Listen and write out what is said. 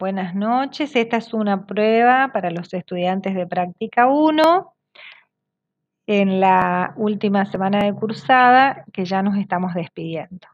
Buenas noches. Esta es una prueba para los estudiantes de práctica 1 en la última semana de cursada que ya nos estamos despidiendo.